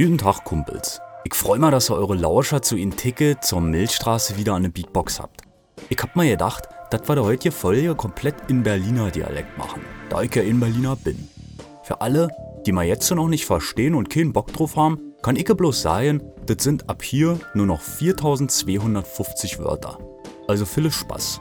Guten Tag, Kumpels. Ich freu mal, dass ihr eure Lauscher zu in Ticket zur Milchstraße wieder an der Beatbox habt. Ich hab mir gedacht, dass wir da heute Folge komplett in Berliner Dialekt machen, da ich ja in Berliner bin. Für alle, die mal jetzt noch nicht verstehen und keinen Bock drauf haben, kann ich bloß sagen, das sind ab hier nur noch 4250 Wörter. Also viel Spaß.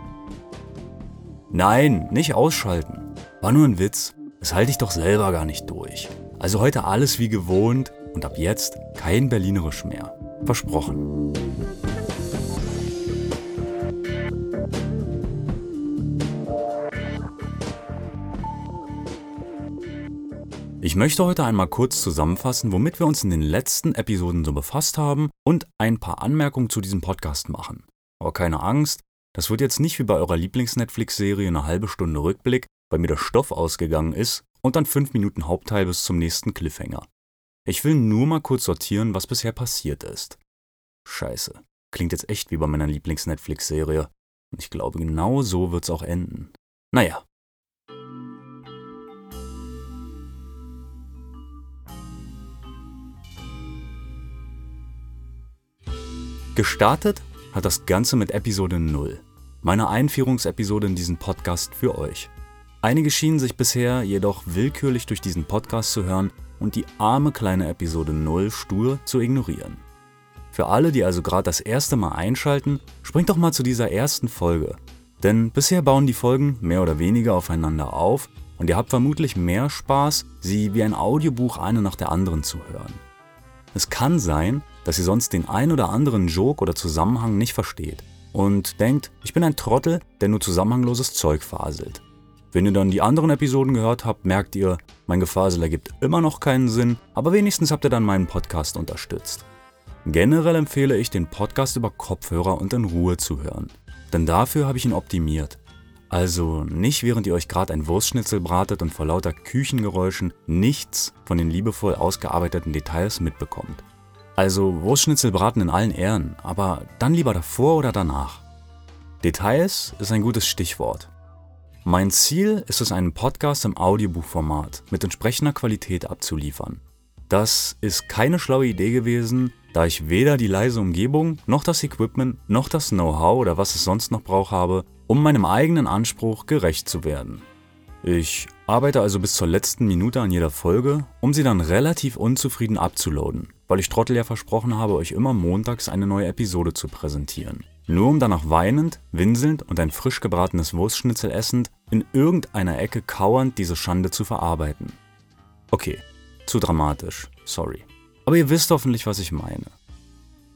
Nein, nicht ausschalten. War nur ein Witz. Das halte ich doch selber gar nicht durch. Also heute alles wie gewohnt und ab jetzt kein Berlinerisch mehr. Versprochen. Ich möchte heute einmal kurz zusammenfassen, womit wir uns in den letzten Episoden so befasst haben und ein paar Anmerkungen zu diesem Podcast machen. Aber keine Angst, das wird jetzt nicht wie bei eurer Lieblings-Netflix-Serie eine halbe Stunde Rückblick, weil mir der Stoff ausgegangen ist und dann fünf Minuten Hauptteil bis zum nächsten Cliffhanger. Ich will nur mal kurz sortieren, was bisher passiert ist. Scheiße. Klingt jetzt echt wie bei meiner Lieblings-Netflix-Serie. Und ich glaube, genau so wird's auch enden. Naja. Gestartet hat das Ganze mit Episode 0, meiner Einführungsepisode in diesen Podcast für euch. Einige schienen sich bisher jedoch willkürlich durch diesen Podcast zu hören und die arme kleine Episode 0 stur zu ignorieren. Für alle, die also gerade das erste Mal einschalten, springt doch mal zu dieser ersten Folge. Denn bisher bauen die Folgen mehr oder weniger aufeinander auf und ihr habt vermutlich mehr Spaß, sie wie ein Audiobuch eine nach der anderen zu hören. Es kann sein, dass ihr sonst den ein oder anderen Joke oder Zusammenhang nicht versteht und denkt, ich bin ein Trottel, der nur zusammenhangloses Zeug faselt. Wenn ihr dann die anderen Episoden gehört habt, merkt ihr, mein Gefasel ergibt immer noch keinen Sinn, aber wenigstens habt ihr dann meinen Podcast unterstützt. Generell empfehle ich, den Podcast über Kopfhörer und in Ruhe zu hören, denn dafür habe ich ihn optimiert. Also nicht während ihr euch gerade ein Wurstschnitzel bratet und vor lauter Küchengeräuschen nichts von den liebevoll ausgearbeiteten Details mitbekommt. Also Wurstschnitzel braten in allen Ehren, aber dann lieber davor oder danach. Details ist ein gutes Stichwort. Mein Ziel ist es, einen Podcast im Audiobuchformat mit entsprechender Qualität abzuliefern. Das ist keine schlaue Idee gewesen, da ich weder die leise Umgebung, noch das Equipment, noch das Know-how oder was es sonst noch braucht habe, um meinem eigenen Anspruch gerecht zu werden. Ich arbeite also bis zur letzten Minute an jeder Folge, um sie dann relativ unzufrieden abzuladen, weil ich Trottel ja versprochen habe, euch immer montags eine neue Episode zu präsentieren nur um danach weinend, winselnd und ein frisch gebratenes Wurstschnitzel essend in irgendeiner Ecke kauernd diese Schande zu verarbeiten. Okay, zu dramatisch, sorry. Aber ihr wisst hoffentlich, was ich meine.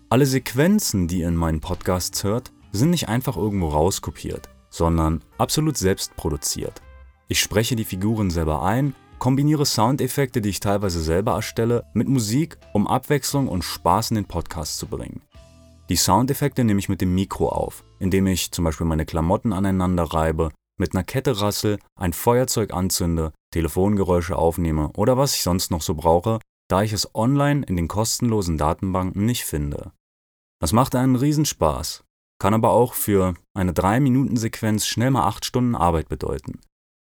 Alle Sequenzen, die ihr in meinen Podcasts hört, sind nicht einfach irgendwo rauskopiert, sondern absolut selbst produziert. Ich spreche die Figuren selber ein, kombiniere Soundeffekte, die ich teilweise selber erstelle, mit Musik, um Abwechslung und Spaß in den Podcast zu bringen. Die Soundeffekte nehme ich mit dem Mikro auf, indem ich zum Beispiel meine Klamotten aneinander reibe, mit einer Kette rassel, ein Feuerzeug anzünde, Telefongeräusche aufnehme oder was ich sonst noch so brauche, da ich es online in den kostenlosen Datenbanken nicht finde. Das macht einen Riesenspaß, kann aber auch für eine 3-Minuten-Sequenz schnell mal 8 Stunden Arbeit bedeuten.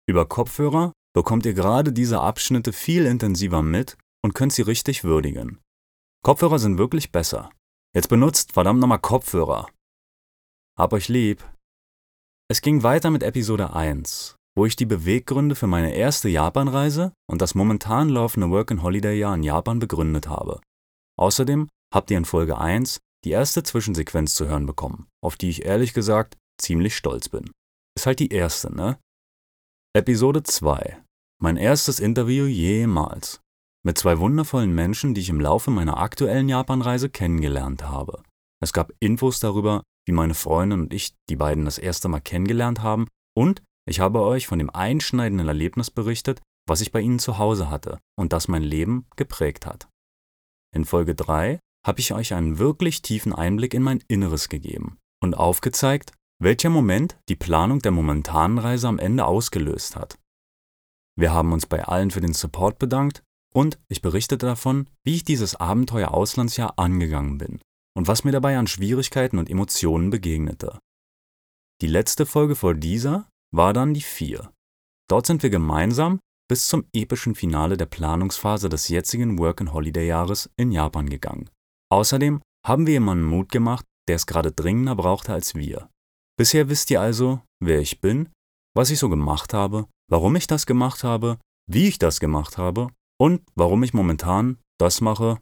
Über Kopfhörer bekommt ihr gerade diese Abschnitte viel intensiver mit und könnt sie richtig würdigen. Kopfhörer sind wirklich besser. Jetzt benutzt verdammt nochmal Kopfhörer. Hab euch lieb. Es ging weiter mit Episode 1, wo ich die Beweggründe für meine erste Japanreise und das momentan laufende Work-and-Holiday-Jahr in Japan begründet habe. Außerdem habt ihr in Folge 1 die erste Zwischensequenz zu hören bekommen, auf die ich ehrlich gesagt ziemlich stolz bin. Ist halt die erste, ne? Episode 2. Mein erstes Interview jemals mit zwei wundervollen Menschen, die ich im Laufe meiner aktuellen Japanreise kennengelernt habe. Es gab Infos darüber, wie meine Freundin und ich die beiden das erste Mal kennengelernt haben und ich habe euch von dem einschneidenden Erlebnis berichtet, was ich bei ihnen zu Hause hatte und das mein Leben geprägt hat. In Folge 3 habe ich euch einen wirklich tiefen Einblick in mein Inneres gegeben und aufgezeigt, welcher Moment die Planung der momentanen Reise am Ende ausgelöst hat. Wir haben uns bei allen für den Support bedankt und ich berichtete davon, wie ich dieses Abenteuer Auslandsjahr angegangen bin und was mir dabei an Schwierigkeiten und Emotionen begegnete. Die letzte Folge vor dieser war dann die 4. Dort sind wir gemeinsam bis zum epischen Finale der Planungsphase des jetzigen Work-and-Holiday-Jahres in Japan gegangen. Außerdem haben wir jemanden Mut gemacht, der es gerade dringender brauchte als wir. Bisher wisst ihr also, wer ich bin, was ich so gemacht habe, warum ich das gemacht habe, wie ich das gemacht habe und warum ich momentan das mache,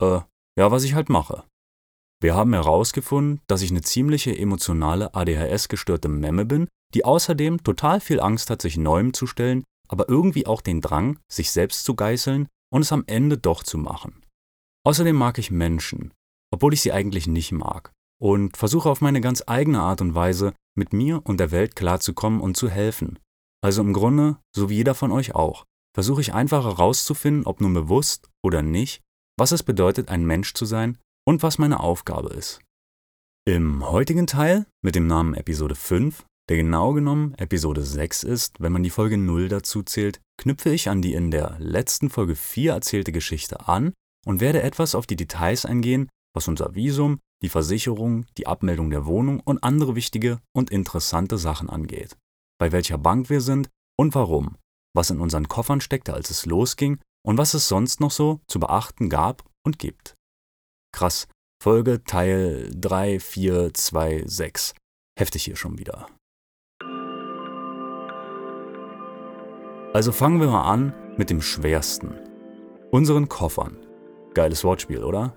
äh, ja, was ich halt mache. Wir haben herausgefunden, dass ich eine ziemliche emotionale ADHS-gestörte Memme bin, die außerdem total viel Angst hat, sich Neuem zu stellen, aber irgendwie auch den Drang, sich selbst zu geißeln und es am Ende doch zu machen. Außerdem mag ich Menschen, obwohl ich sie eigentlich nicht mag, und versuche auf meine ganz eigene Art und Weise mit mir und der Welt klarzukommen und zu helfen. Also im Grunde, so wie jeder von euch auch, versuche ich einfach herauszufinden, ob nun bewusst oder nicht, was es bedeutet, ein Mensch zu sein und was meine Aufgabe ist. Im heutigen Teil mit dem Namen Episode 5, der genau genommen Episode 6 ist, wenn man die Folge 0 dazu zählt, knüpfe ich an die in der letzten Folge 4 erzählte Geschichte an und werde etwas auf die Details eingehen, was unser Visum, die Versicherung, die Abmeldung der Wohnung und andere wichtige und interessante Sachen angeht. Bei welcher Bank wir sind und warum, was in unseren Koffern steckte, als es losging und was es sonst noch so zu beachten gab und gibt. Krass. Folge Teil 3, 4, 2, 6. Heftig hier schon wieder. Also fangen wir mal an mit dem schwersten. Unseren Koffern. Geiles Wortspiel, oder?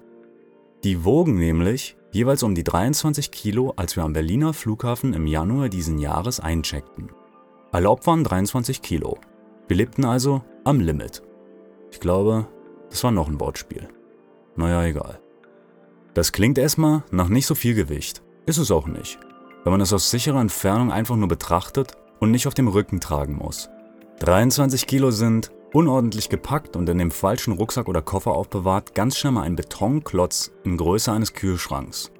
Die wogen nämlich jeweils um die 23 Kilo, als wir am Berliner Flughafen im Januar diesen Jahres eincheckten. Alle Opfern 23 Kilo. Wir lebten also am Limit. Ich glaube, das war noch ein Wortspiel. Naja, egal. Das klingt erstmal nach nicht so viel Gewicht. Ist es auch nicht, wenn man es aus sicherer Entfernung einfach nur betrachtet und nicht auf dem Rücken tragen muss. 23 Kilo sind, unordentlich gepackt und in dem falschen Rucksack oder Koffer aufbewahrt, ganz schnell mal ein Betonklotz in Größe eines Kühlschranks.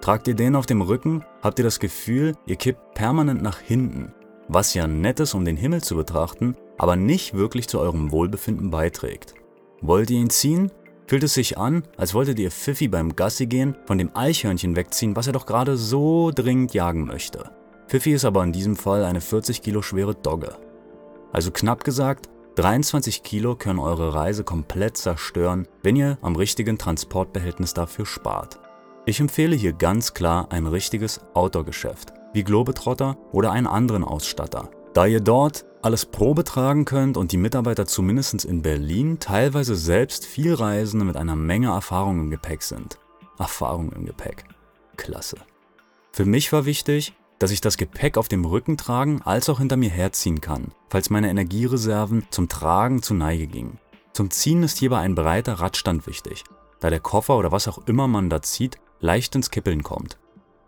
Tragt ihr den auf dem Rücken, habt ihr das Gefühl, ihr kippt permanent nach hinten, was ja nett ist, um den Himmel zu betrachten, aber nicht wirklich zu eurem Wohlbefinden beiträgt. Wollt ihr ihn ziehen, Fühlt es sich an, als wolltet ihr Pfiffi beim Gassi gehen von dem Eichhörnchen wegziehen, was er doch gerade so dringend jagen möchte. Pfiffi ist aber in diesem Fall eine 40 Kilo schwere Dogge. Also knapp gesagt, 23 Kilo können eure Reise komplett zerstören, wenn ihr am richtigen Transportbehältnis dafür spart. Ich empfehle hier ganz klar ein richtiges Outdoor-Geschäft, wie Globetrotter oder einen anderen Ausstatter, da ihr dort alles Probe tragen könnt und die Mitarbeiter zumindest in Berlin teilweise selbst viel Reisende mit einer Menge Erfahrung im Gepäck sind. Erfahrung im Gepäck. Klasse. Für mich war wichtig, dass ich das Gepäck auf dem Rücken tragen als auch hinter mir herziehen kann, falls meine Energiereserven zum Tragen zu Neige gingen. Zum Ziehen ist hierbei ein breiter Radstand wichtig, da der Koffer oder was auch immer man da zieht, leicht ins Kippeln kommt.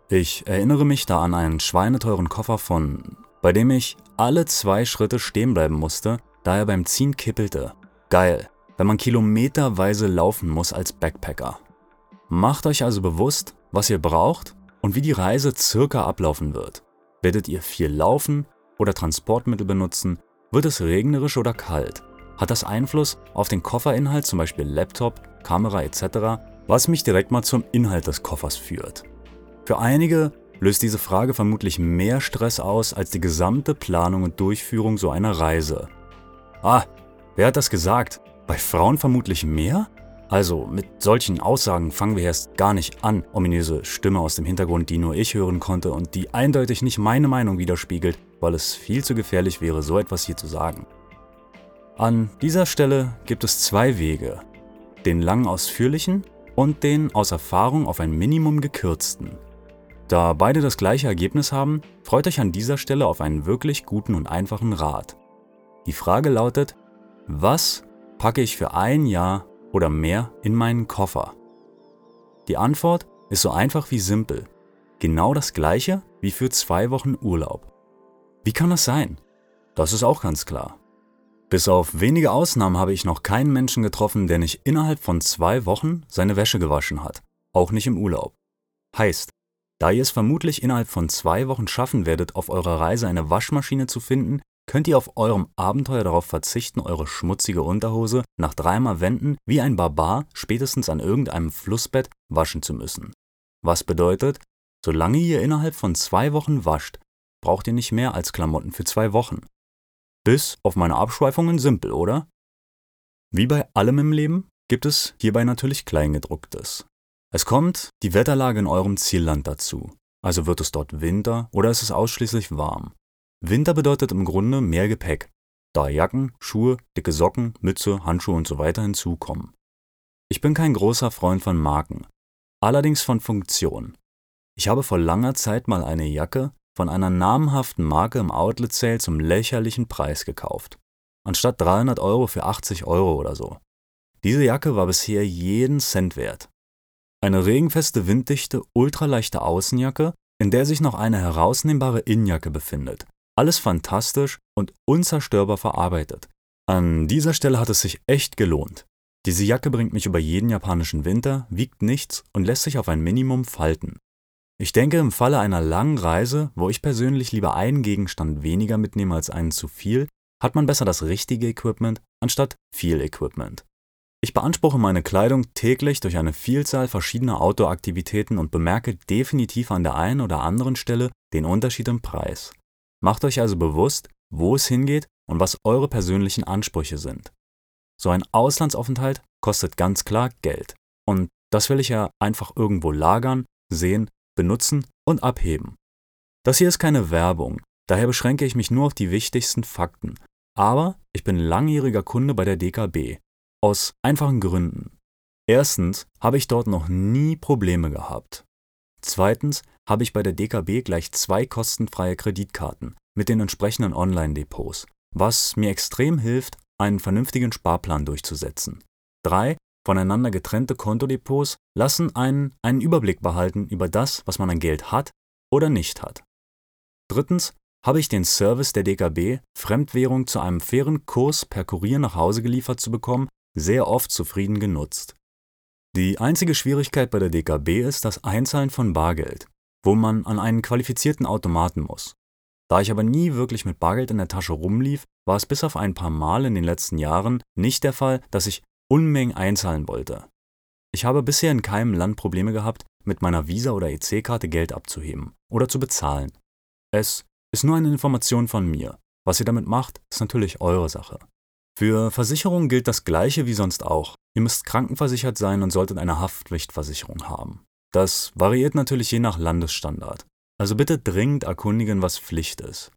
Ich erinnere mich da an einen schweineteuren Koffer von bei dem ich alle zwei Schritte stehen bleiben musste, da er beim Ziehen kippelte. Geil, wenn man kilometerweise laufen muss als Backpacker. Macht euch also bewusst, was ihr braucht und wie die Reise circa ablaufen wird. Werdet ihr viel laufen oder Transportmittel benutzen? Wird es regnerisch oder kalt? Hat das Einfluss auf den Kofferinhalt, zum Beispiel Laptop, Kamera etc., was mich direkt mal zum Inhalt des Koffers führt. Für einige löst diese Frage vermutlich mehr Stress aus als die gesamte Planung und Durchführung so einer Reise. Ah, wer hat das gesagt? Bei Frauen vermutlich mehr? Also, mit solchen Aussagen fangen wir erst gar nicht an, ominöse Stimme aus dem Hintergrund, die nur ich hören konnte und die eindeutig nicht meine Meinung widerspiegelt, weil es viel zu gefährlich wäre, so etwas hier zu sagen. An dieser Stelle gibt es zwei Wege. Den lang ausführlichen und den aus Erfahrung auf ein Minimum gekürzten. Da beide das gleiche Ergebnis haben, freut euch an dieser Stelle auf einen wirklich guten und einfachen Rat. Die Frage lautet, was packe ich für ein Jahr oder mehr in meinen Koffer? Die Antwort ist so einfach wie simpel. Genau das gleiche wie für zwei Wochen Urlaub. Wie kann das sein? Das ist auch ganz klar. Bis auf wenige Ausnahmen habe ich noch keinen Menschen getroffen, der nicht innerhalb von zwei Wochen seine Wäsche gewaschen hat. Auch nicht im Urlaub. Heißt, da ihr es vermutlich innerhalb von zwei Wochen schaffen werdet, auf eurer Reise eine Waschmaschine zu finden, könnt ihr auf eurem Abenteuer darauf verzichten, eure schmutzige Unterhose nach dreimal Wenden wie ein Barbar spätestens an irgendeinem Flussbett waschen zu müssen. Was bedeutet, solange ihr innerhalb von zwei Wochen wascht, braucht ihr nicht mehr als Klamotten für zwei Wochen. Bis auf meine Abschweifungen simpel, oder? Wie bei allem im Leben gibt es hierbei natürlich Kleingedrucktes. Es kommt die Wetterlage in eurem Zielland dazu. Also wird es dort Winter oder ist es ausschließlich warm? Winter bedeutet im Grunde mehr Gepäck, da Jacken, Schuhe, dicke Socken, Mütze, Handschuhe und so weiter hinzukommen. Ich bin kein großer Freund von Marken, allerdings von Funktion. Ich habe vor langer Zeit mal eine Jacke von einer namhaften Marke im Outlet Sale zum lächerlichen Preis gekauft. Anstatt 300 Euro für 80 Euro oder so. Diese Jacke war bisher jeden Cent wert. Eine regenfeste, winddichte, ultraleichte Außenjacke, in der sich noch eine herausnehmbare Innenjacke befindet, alles fantastisch und unzerstörbar verarbeitet. An dieser Stelle hat es sich echt gelohnt. Diese Jacke bringt mich über jeden japanischen Winter, wiegt nichts und lässt sich auf ein Minimum falten. Ich denke, im Falle einer langen Reise, wo ich persönlich lieber einen Gegenstand weniger mitnehme als einen zu viel, hat man besser das richtige Equipment anstatt viel Equipment. Ich beanspruche meine Kleidung täglich durch eine Vielzahl verschiedener Outdoor-Aktivitäten und bemerke definitiv an der einen oder anderen Stelle den Unterschied im Preis. Macht euch also bewusst, wo es hingeht und was eure persönlichen Ansprüche sind. So ein Auslandsaufenthalt kostet ganz klar Geld. Und das will ich ja einfach irgendwo lagern, sehen, benutzen und abheben. Das hier ist keine Werbung, daher beschränke ich mich nur auf die wichtigsten Fakten. Aber ich bin langjähriger Kunde bei der DKB. Aus einfachen Gründen. Erstens habe ich dort noch nie Probleme gehabt. Zweitens habe ich bei der DKB gleich zwei kostenfreie Kreditkarten mit den entsprechenden Online-Depots, was mir extrem hilft, einen vernünftigen Sparplan durchzusetzen. Drei voneinander getrennte Kontodepots lassen einen einen Überblick behalten über das, was man an Geld hat oder nicht hat. Drittens habe ich den Service der DKB, Fremdwährung zu einem fairen Kurs per Kurier nach Hause geliefert zu bekommen, sehr oft zufrieden genutzt. Die einzige Schwierigkeit bei der DKB ist das Einzahlen von Bargeld wo man an einen qualifizierten Automaten muss. Da ich aber nie wirklich mit Bargeld in der Tasche rumlief, war es bis auf ein paar Mal in den letzten Jahren nicht der Fall, dass ich Unmengen einzahlen wollte. Ich habe bisher in keinem Land Probleme gehabt, mit meiner Visa- oder EC-Karte Geld abzuheben oder zu bezahlen. Es ist nur eine Information von mir. Was ihr damit macht, ist natürlich eure Sache. Für Versicherungen gilt das gleiche wie sonst auch. Ihr müsst krankenversichert sein und solltet eine Haftpflichtversicherung haben. Das variiert natürlich je nach Landesstandard. Also bitte dringend erkundigen, was Pflicht ist.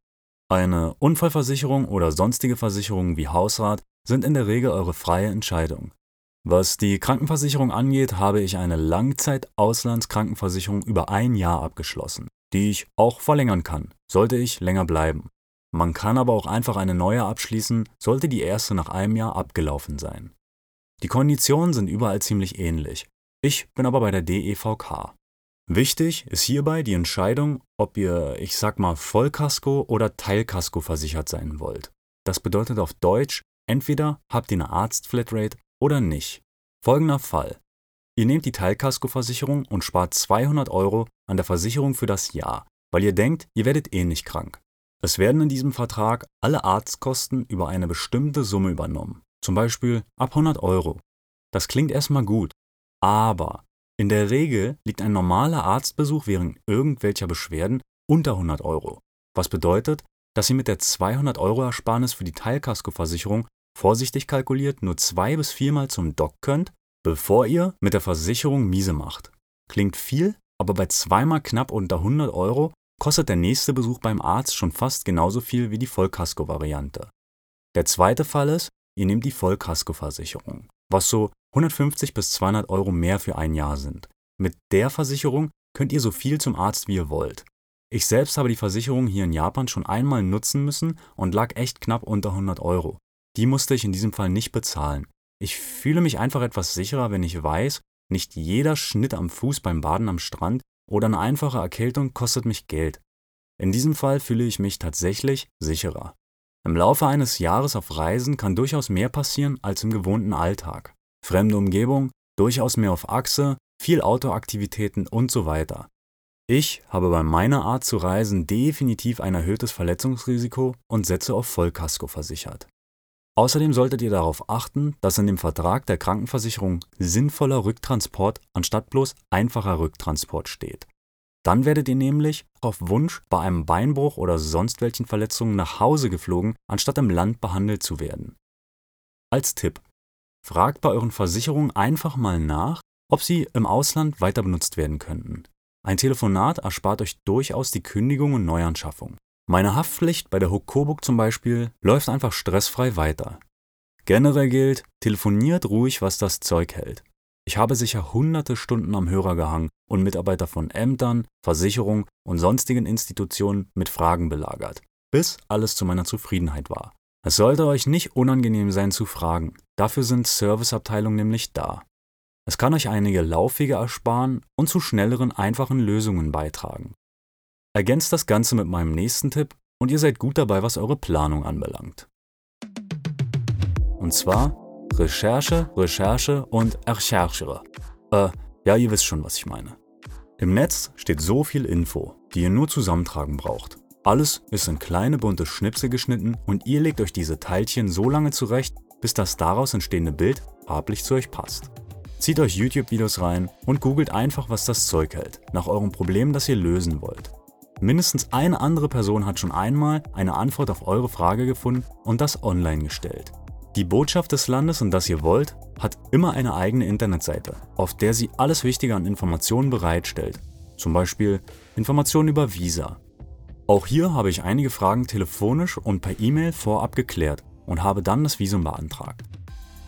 Eine Unfallversicherung oder sonstige Versicherungen wie Hausrat sind in der Regel eure freie Entscheidung. Was die Krankenversicherung angeht, habe ich eine Langzeit-Auslandskrankenversicherung über ein Jahr abgeschlossen, die ich auch verlängern kann, sollte ich länger bleiben. Man kann aber auch einfach eine neue abschließen, sollte die erste nach einem Jahr abgelaufen sein. Die Konditionen sind überall ziemlich ähnlich, ich bin aber bei der DEVK. Wichtig ist hierbei die Entscheidung, ob ihr, ich sag mal, Vollkasko oder Teilkasko versichert sein wollt. Das bedeutet auf Deutsch, entweder habt ihr eine Arztflatrate oder nicht. Folgender Fall. Ihr nehmt die Teilkaskoversicherung und spart 200 Euro an der Versicherung für das Jahr, weil ihr denkt, ihr werdet eh nicht krank. Es werden in diesem Vertrag alle Arztkosten über eine bestimmte Summe übernommen, zum Beispiel ab 100 Euro. Das klingt erstmal gut, aber in der Regel liegt ein normaler Arztbesuch wegen irgendwelcher Beschwerden unter 100 Euro, was bedeutet, dass ihr mit der 200 Euro Ersparnis für die Teilkaskoversicherung vorsichtig kalkuliert nur zwei bis viermal zum Doc könnt, bevor ihr mit der Versicherung miese macht. Klingt viel, aber bei zweimal knapp unter 100 Euro kostet der nächste Besuch beim Arzt schon fast genauso viel wie die Vollkasko-Variante. Der zweite Fall ist, ihr nehmt die Vollkaskoversicherung, was so 150 bis 200 Euro mehr für ein Jahr sind. Mit der Versicherung könnt ihr so viel zum Arzt wie ihr wollt. Ich selbst habe die Versicherung hier in Japan schon einmal nutzen müssen und lag echt knapp unter 100 Euro. Die musste ich in diesem Fall nicht bezahlen. Ich fühle mich einfach etwas sicherer, wenn ich weiß, nicht jeder Schnitt am Fuß beim Baden am Strand oder eine einfache Erkältung kostet mich Geld. In diesem Fall fühle ich mich tatsächlich sicherer. Im Laufe eines Jahres auf Reisen kann durchaus mehr passieren als im gewohnten Alltag fremde Umgebung, durchaus mehr auf Achse, viel Autoaktivitäten und so weiter. Ich habe bei meiner Art zu reisen definitiv ein erhöhtes Verletzungsrisiko und setze auf Vollkasko versichert. Außerdem solltet ihr darauf achten, dass in dem Vertrag der Krankenversicherung sinnvoller Rücktransport anstatt bloß einfacher Rücktransport steht. Dann werdet ihr nämlich auf Wunsch bei einem Beinbruch oder sonst welchen Verletzungen nach Hause geflogen, anstatt im Land behandelt zu werden. Als Tipp: Fragt bei euren Versicherungen einfach mal nach, ob sie im Ausland weiter benutzt werden könnten. Ein Telefonat erspart euch durchaus die Kündigung und Neuanschaffung. Meine Haftpflicht bei der Huck zum Beispiel läuft einfach stressfrei weiter. Generell gilt, telefoniert ruhig, was das Zeug hält. Ich habe sicher hunderte Stunden am Hörer gehangen und Mitarbeiter von Ämtern, Versicherungen und sonstigen Institutionen mit Fragen belagert, bis alles zu meiner Zufriedenheit war. Es sollte euch nicht unangenehm sein zu fragen, dafür sind Serviceabteilungen nämlich da. Es kann euch einige Laufwege ersparen und zu schnelleren, einfachen Lösungen beitragen. Ergänzt das Ganze mit meinem nächsten Tipp und ihr seid gut dabei, was eure Planung anbelangt. Und zwar Recherche, Recherche und Recherche. Äh, ja, ihr wisst schon, was ich meine. Im Netz steht so viel Info, die ihr nur zusammentragen braucht. Alles ist in kleine bunte Schnipsel geschnitten und ihr legt euch diese Teilchen so lange zurecht, bis das daraus entstehende Bild farblich zu euch passt. Zieht euch YouTube-Videos rein und googelt einfach, was das Zeug hält, nach eurem Problem, das ihr lösen wollt. Mindestens eine andere Person hat schon einmal eine Antwort auf eure Frage gefunden und das online gestellt. Die Botschaft des Landes, in das ihr wollt, hat immer eine eigene Internetseite, auf der sie alles Wichtige an Informationen bereitstellt. Zum Beispiel Informationen über Visa. Auch hier habe ich einige Fragen telefonisch und per E-Mail vorab geklärt und habe dann das Visum beantragt.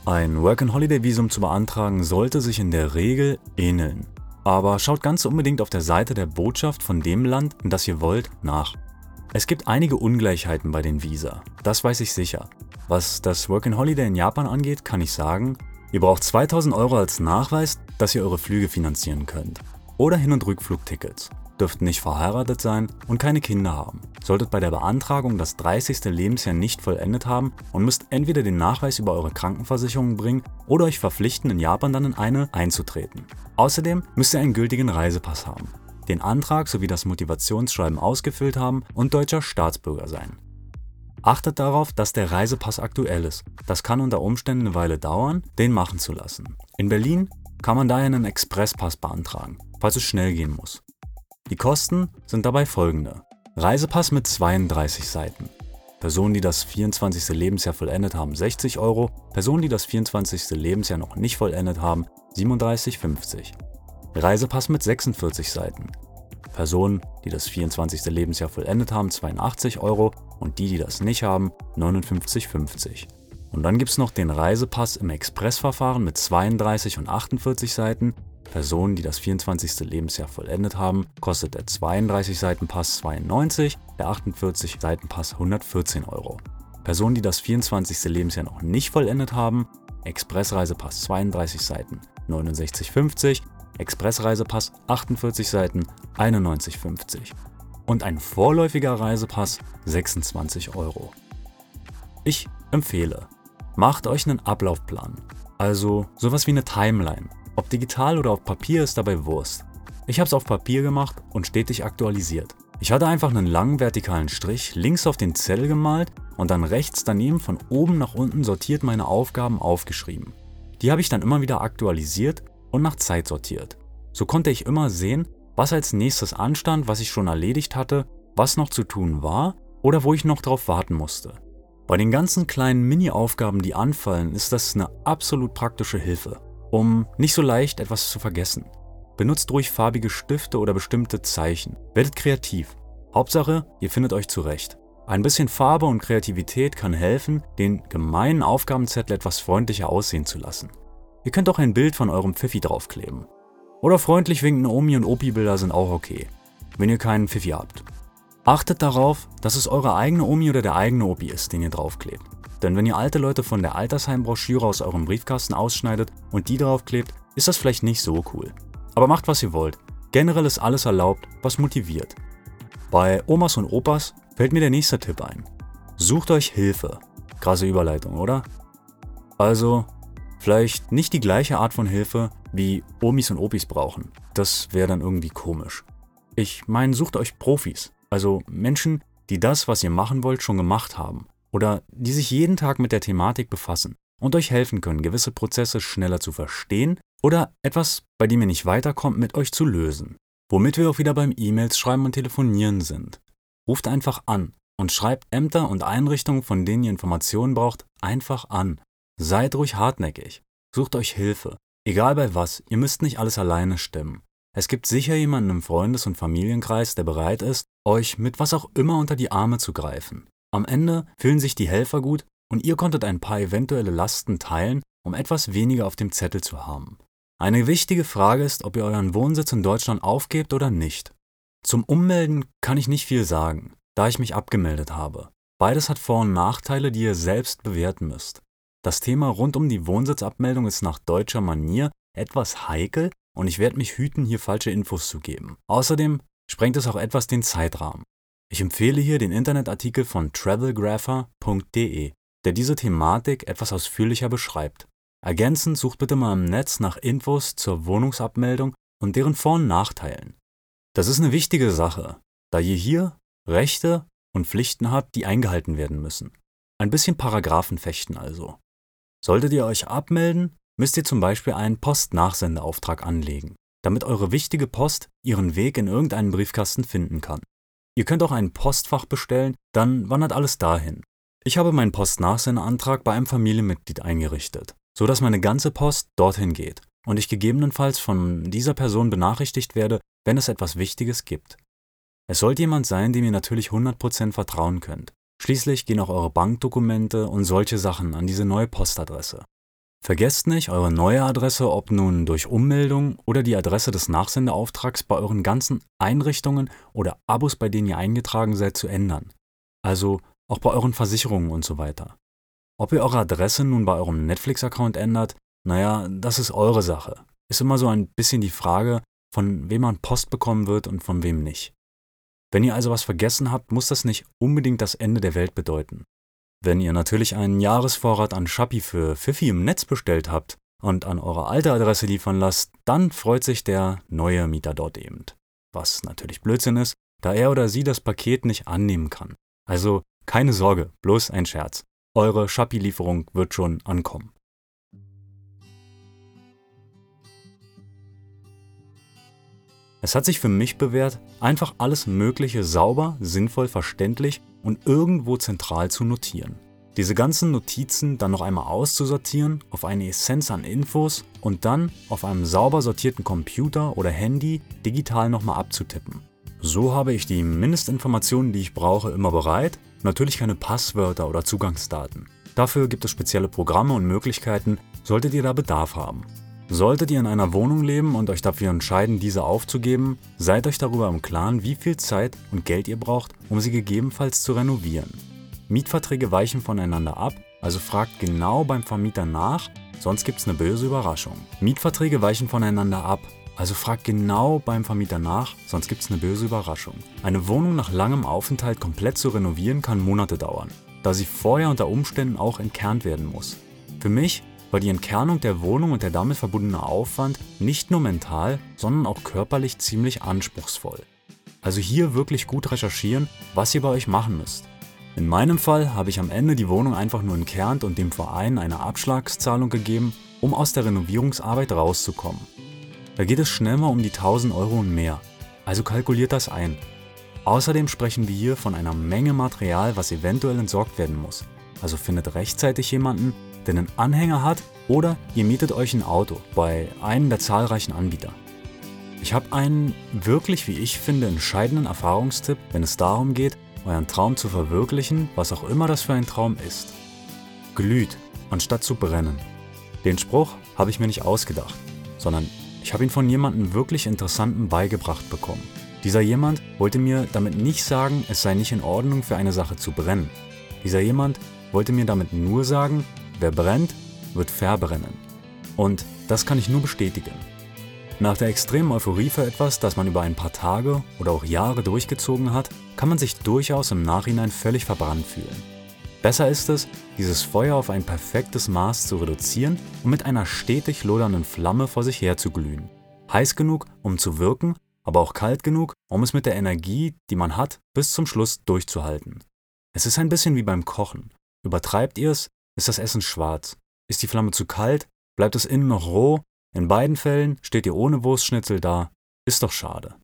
Ein Work-and-Holiday-Visum zu beantragen sollte sich in der Regel ähneln. Aber schaut ganz unbedingt auf der Seite der Botschaft von dem Land, in das ihr wollt, nach. Es gibt einige Ungleichheiten bei den Visa, das weiß ich sicher. Was das Work and Holiday in Japan angeht, kann ich sagen, ihr braucht 2000 Euro als Nachweis, dass ihr eure Flüge finanzieren könnt. Oder Hin- und Rückflugtickets. Dürft nicht verheiratet sein und keine Kinder haben. Solltet bei der Beantragung das 30. Lebensjahr nicht vollendet haben und müsst entweder den Nachweis über eure Krankenversicherung bringen oder euch verpflichten, in Japan dann in eine einzutreten. Außerdem müsst ihr einen gültigen Reisepass haben, den Antrag sowie das Motivationsschreiben ausgefüllt haben und deutscher Staatsbürger sein. Achtet darauf, dass der Reisepass aktuell ist. Das kann unter Umständen eine Weile dauern, den machen zu lassen. In Berlin kann man daher einen Expresspass beantragen, falls es schnell gehen muss. Die Kosten sind dabei folgende. Reisepass mit 32 Seiten. Personen, die das 24. Lebensjahr vollendet haben, 60 Euro. Personen, die das 24. Lebensjahr noch nicht vollendet haben, 37,50. Reisepass mit 46 Seiten. Personen, die das 24. Lebensjahr vollendet haben, 82 Euro und die, die das nicht haben, 59,50. Und dann gibt es noch den Reisepass im Expressverfahren mit 32 und 48 Seiten. Personen, die das 24. Lebensjahr vollendet haben, kostet der 32 Seiten Pass 92, der 48 Seiten Pass 114 Euro. Personen, die das 24. Lebensjahr noch nicht vollendet haben, Expressreisepass 32 Seiten 69,50, Expressreisepass 48 Seiten 91,50 und ein vorläufiger Reisepass 26 Euro. Ich empfehle, macht euch einen Ablaufplan, also sowas wie eine Timeline. Ob digital oder auf Papier ist dabei Wurst. Ich habe es auf Papier gemacht und stetig aktualisiert. Ich hatte einfach einen langen vertikalen Strich links auf den Zettel gemalt und dann rechts daneben von oben nach unten sortiert meine Aufgaben aufgeschrieben. Die habe ich dann immer wieder aktualisiert und nach Zeit sortiert. So konnte ich immer sehen, was als nächstes anstand, was ich schon erledigt hatte, was noch zu tun war oder wo ich noch drauf warten musste. Bei den ganzen kleinen Mini-Aufgaben, die anfallen, ist das eine absolut praktische Hilfe, um nicht so leicht etwas zu vergessen. Benutzt ruhig farbige Stifte oder bestimmte Zeichen. Werdet kreativ. Hauptsache, ihr findet euch zurecht. Ein bisschen Farbe und Kreativität kann helfen, den gemeinen Aufgabenzettel etwas freundlicher aussehen zu lassen. Ihr könnt auch ein Bild von eurem Pfiffi draufkleben. Oder freundlich winkende Omi- und Opi-Bilder sind auch okay, wenn ihr keinen Pfiffi habt. Achtet darauf, dass es eure eigene Omi oder der eigene Opi ist, den ihr draufklebt. Denn wenn ihr alte Leute von der Altersheimbroschüre aus eurem Briefkasten ausschneidet und die draufklebt, ist das vielleicht nicht so cool. Aber macht was ihr wollt. Generell ist alles erlaubt, was motiviert. Bei Omas und Opas fällt mir der nächste Tipp ein. Sucht euch Hilfe. Krasse Überleitung, oder? Also, Vielleicht nicht die gleiche Art von Hilfe, wie Omis und Opis brauchen. Das wäre dann irgendwie komisch. Ich meine, sucht euch Profis, also Menschen, die das, was ihr machen wollt, schon gemacht haben oder die sich jeden Tag mit der Thematik befassen und euch helfen können, gewisse Prozesse schneller zu verstehen oder etwas, bei dem ihr nicht weiterkommt, mit euch zu lösen. Womit wir auch wieder beim E-Mails schreiben und telefonieren sind. Ruft einfach an und schreibt Ämter und Einrichtungen, von denen ihr Informationen braucht, einfach an. Seid ruhig hartnäckig. Sucht euch Hilfe. Egal bei was, ihr müsst nicht alles alleine stemmen. Es gibt sicher jemanden im Freundes- und Familienkreis, der bereit ist, euch mit was auch immer unter die Arme zu greifen. Am Ende fühlen sich die Helfer gut und ihr konntet ein paar eventuelle Lasten teilen, um etwas weniger auf dem Zettel zu haben. Eine wichtige Frage ist, ob ihr euren Wohnsitz in Deutschland aufgebt oder nicht. Zum Ummelden kann ich nicht viel sagen, da ich mich abgemeldet habe. Beides hat Vor- und Nachteile, die ihr selbst bewerten müsst. Das Thema rund um die Wohnsitzabmeldung ist nach deutscher Manier etwas heikel und ich werde mich hüten, hier falsche Infos zu geben. Außerdem sprengt es auch etwas den Zeitrahmen. Ich empfehle hier den Internetartikel von travelgrapher.de, der diese Thematik etwas ausführlicher beschreibt. Ergänzend sucht bitte mal im Netz nach Infos zur Wohnungsabmeldung und deren Vor- und Nachteilen. Das ist eine wichtige Sache, da ihr hier Rechte und Pflichten habt, die eingehalten werden müssen. Ein bisschen Paragraphenfechten also. Solltet ihr euch abmelden, müsst ihr zum Beispiel einen Postnachsendeauftrag anlegen, damit eure wichtige Post ihren Weg in irgendeinen Briefkasten finden kann. Ihr könnt auch ein Postfach bestellen, dann wandert alles dahin. Ich habe meinen Postnachsendeantrag bei einem Familienmitglied eingerichtet, so dass meine ganze Post dorthin geht und ich gegebenenfalls von dieser Person benachrichtigt werde, wenn es etwas Wichtiges gibt. Es sollte jemand sein, dem ihr natürlich 100% vertrauen könnt. Schließlich gehen auch eure Bankdokumente und solche Sachen an diese neue Postadresse. Vergesst nicht, eure neue Adresse, ob nun durch Ummeldung oder die Adresse des Nachsendeauftrags bei euren ganzen Einrichtungen oder Abos, bei denen ihr eingetragen seid, zu ändern. Also auch bei euren Versicherungen und so weiter. Ob ihr eure Adresse nun bei eurem Netflix-Account ändert, naja, das ist eure Sache. Ist immer so ein bisschen die Frage, von wem man Post bekommen wird und von wem nicht. Wenn ihr also was vergessen habt, muss das nicht unbedingt das Ende der Welt bedeuten. Wenn ihr natürlich einen Jahresvorrat an Shopee für Fifi im Netz bestellt habt und an eure alte Adresse liefern lasst, dann freut sich der neue Mieter dort eben. Was natürlich Blödsinn ist, da er oder sie das Paket nicht annehmen kann. Also keine Sorge, bloß ein Scherz. Eure Shopee-Lieferung wird schon ankommen. Es hat sich für mich bewährt, einfach alles Mögliche sauber, sinnvoll, verständlich und irgendwo zentral zu notieren. Diese ganzen Notizen dann noch einmal auszusortieren auf eine Essenz an Infos und dann auf einem sauber sortierten Computer oder Handy digital nochmal abzutippen. So habe ich die Mindestinformationen, die ich brauche, immer bereit, natürlich keine Passwörter oder Zugangsdaten. Dafür gibt es spezielle Programme und Möglichkeiten, solltet ihr da Bedarf haben. Solltet ihr in einer Wohnung leben und euch dafür entscheiden, diese aufzugeben, seid euch darüber im Klaren, wie viel Zeit und Geld ihr braucht, um sie gegebenenfalls zu renovieren. Mietverträge weichen voneinander ab, also fragt genau beim Vermieter nach, sonst gibt's eine böse Überraschung. Mietverträge weichen voneinander ab, also fragt genau beim Vermieter nach, sonst gibt's eine böse Überraschung. Eine Wohnung nach langem Aufenthalt komplett zu renovieren kann Monate dauern, da sie vorher unter Umständen auch entkernt werden muss. Für mich war die Entkernung der Wohnung und der damit verbundene Aufwand nicht nur mental, sondern auch körperlich ziemlich anspruchsvoll. Also hier wirklich gut recherchieren, was ihr bei euch machen müsst. In meinem Fall habe ich am Ende die Wohnung einfach nur entkernt und dem Verein eine Abschlagszahlung gegeben, um aus der Renovierungsarbeit rauszukommen. Da geht es schnell mal um die 1000 Euro und mehr, also kalkuliert das ein. Außerdem sprechen wir hier von einer Menge Material, was eventuell entsorgt werden muss. Also findet rechtzeitig jemanden, der einen Anhänger hat oder ihr mietet euch ein Auto bei einem der zahlreichen Anbieter. Ich habe einen wirklich, wie ich finde, entscheidenden Erfahrungstipp, wenn es darum geht, euren Traum zu verwirklichen, was auch immer das für ein Traum ist. Glüht, anstatt zu brennen. Den Spruch habe ich mir nicht ausgedacht, sondern ich habe ihn von jemandem wirklich Interessanten beigebracht bekommen. Dieser jemand wollte mir damit nicht sagen, es sei nicht in Ordnung für eine Sache zu brennen. Dieser jemand wollte mir damit nur sagen, Wer brennt, wird verbrennen. Und das kann ich nur bestätigen. Nach der extremen Euphorie für etwas, das man über ein paar Tage oder auch Jahre durchgezogen hat, kann man sich durchaus im Nachhinein völlig verbrannt fühlen. Besser ist es, dieses Feuer auf ein perfektes Maß zu reduzieren und mit einer stetig lodernden Flamme vor sich her zu glühen. Heiß genug, um zu wirken, aber auch kalt genug, um es mit der Energie, die man hat, bis zum Schluss durchzuhalten. Es ist ein bisschen wie beim Kochen. Übertreibt ihr es, ist das Essen schwarz. Ist die Flamme zu kalt, bleibt es innen noch roh. In beiden Fällen steht ihr ohne Wurstschnitzel da. Ist doch schade.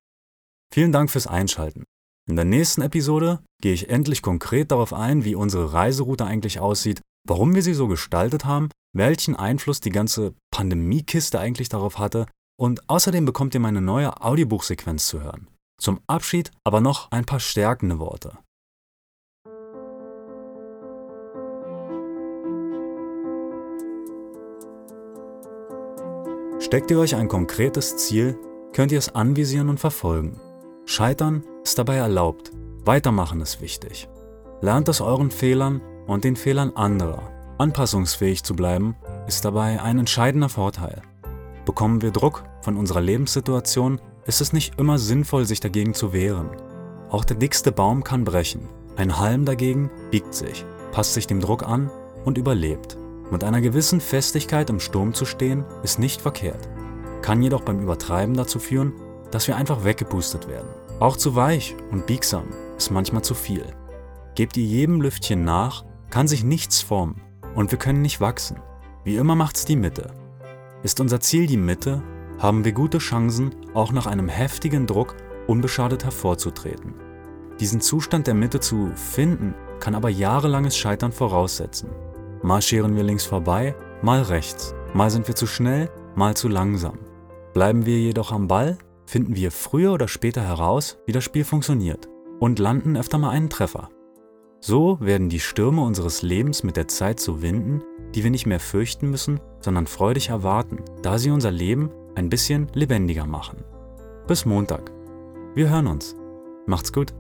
Vielen Dank fürs Einschalten. In der nächsten Episode gehe ich endlich konkret darauf ein, wie unsere Reiseroute eigentlich aussieht, warum wir sie so gestaltet haben, welchen Einfluss die ganze Pandemiekiste eigentlich darauf hatte und außerdem bekommt ihr meine neue Audiobuchsequenz zu hören. Zum Abschied aber noch ein paar stärkende Worte. Steckt ihr euch ein konkretes Ziel, könnt ihr es anvisieren und verfolgen. Scheitern ist dabei erlaubt, weitermachen ist wichtig. Lernt aus euren Fehlern und den Fehlern anderer. Anpassungsfähig zu bleiben ist dabei ein entscheidender Vorteil. Bekommen wir Druck von unserer Lebenssituation, ist es nicht immer sinnvoll, sich dagegen zu wehren. Auch der dickste Baum kann brechen. Ein Halm dagegen biegt sich, passt sich dem Druck an und überlebt. Mit einer gewissen Festigkeit im Sturm zu stehen, ist nicht verkehrt, kann jedoch beim Übertreiben dazu führen, dass wir einfach weggepustet werden. Auch zu weich und biegsam ist manchmal zu viel. Gebt ihr jedem Lüftchen nach, kann sich nichts formen und wir können nicht wachsen. Wie immer macht's die Mitte. Ist unser Ziel die Mitte, haben wir gute Chancen, auch nach einem heftigen Druck unbeschadet hervorzutreten. Diesen Zustand der Mitte zu finden, kann aber jahrelanges Scheitern voraussetzen. Mal scheren wir links vorbei, mal rechts, mal sind wir zu schnell, mal zu langsam. Bleiben wir jedoch am Ball, finden wir früher oder später heraus, wie das Spiel funktioniert und landen öfter mal einen Treffer. So werden die Stürme unseres Lebens mit der Zeit zu Winden, die wir nicht mehr fürchten müssen, sondern freudig erwarten, da sie unser Leben ein bisschen lebendiger machen. Bis Montag. Wir hören uns. Macht's gut.